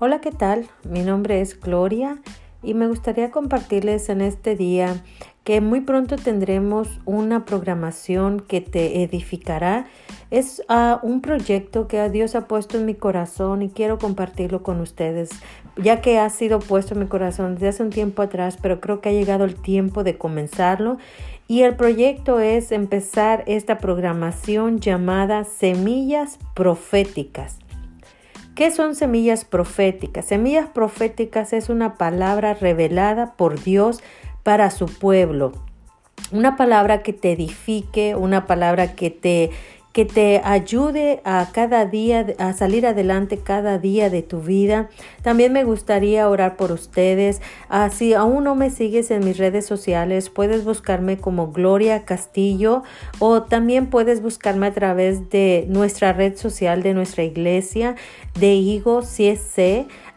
Hola, ¿qué tal? Mi nombre es Gloria y me gustaría compartirles en este día que muy pronto tendremos una programación que te edificará. Es uh, un proyecto que Dios ha puesto en mi corazón y quiero compartirlo con ustedes, ya que ha sido puesto en mi corazón desde hace un tiempo atrás, pero creo que ha llegado el tiempo de comenzarlo. Y el proyecto es empezar esta programación llamada Semillas Proféticas. ¿Qué son semillas proféticas? Semillas proféticas es una palabra revelada por Dios para su pueblo. Una palabra que te edifique, una palabra que te que te ayude a cada día, a salir adelante cada día de tu vida. También me gustaría orar por ustedes. Ah, si aún no me sigues en mis redes sociales, puedes buscarme como Gloria Castillo o también puedes buscarme a través de nuestra red social de nuestra iglesia de Higo.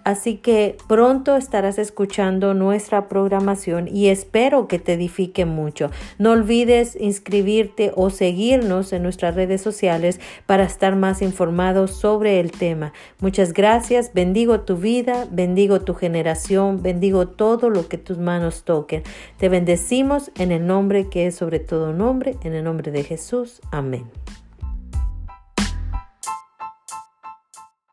Así que pronto estarás escuchando nuestra programación y espero que te edifique mucho. No olvides inscribirte o seguirnos en nuestras redes sociales para estar más informados sobre el tema. Muchas gracias, bendigo tu vida, bendigo tu generación, bendigo todo lo que tus manos toquen. Te bendecimos en el nombre que es sobre todo nombre, en el nombre de Jesús. Amén.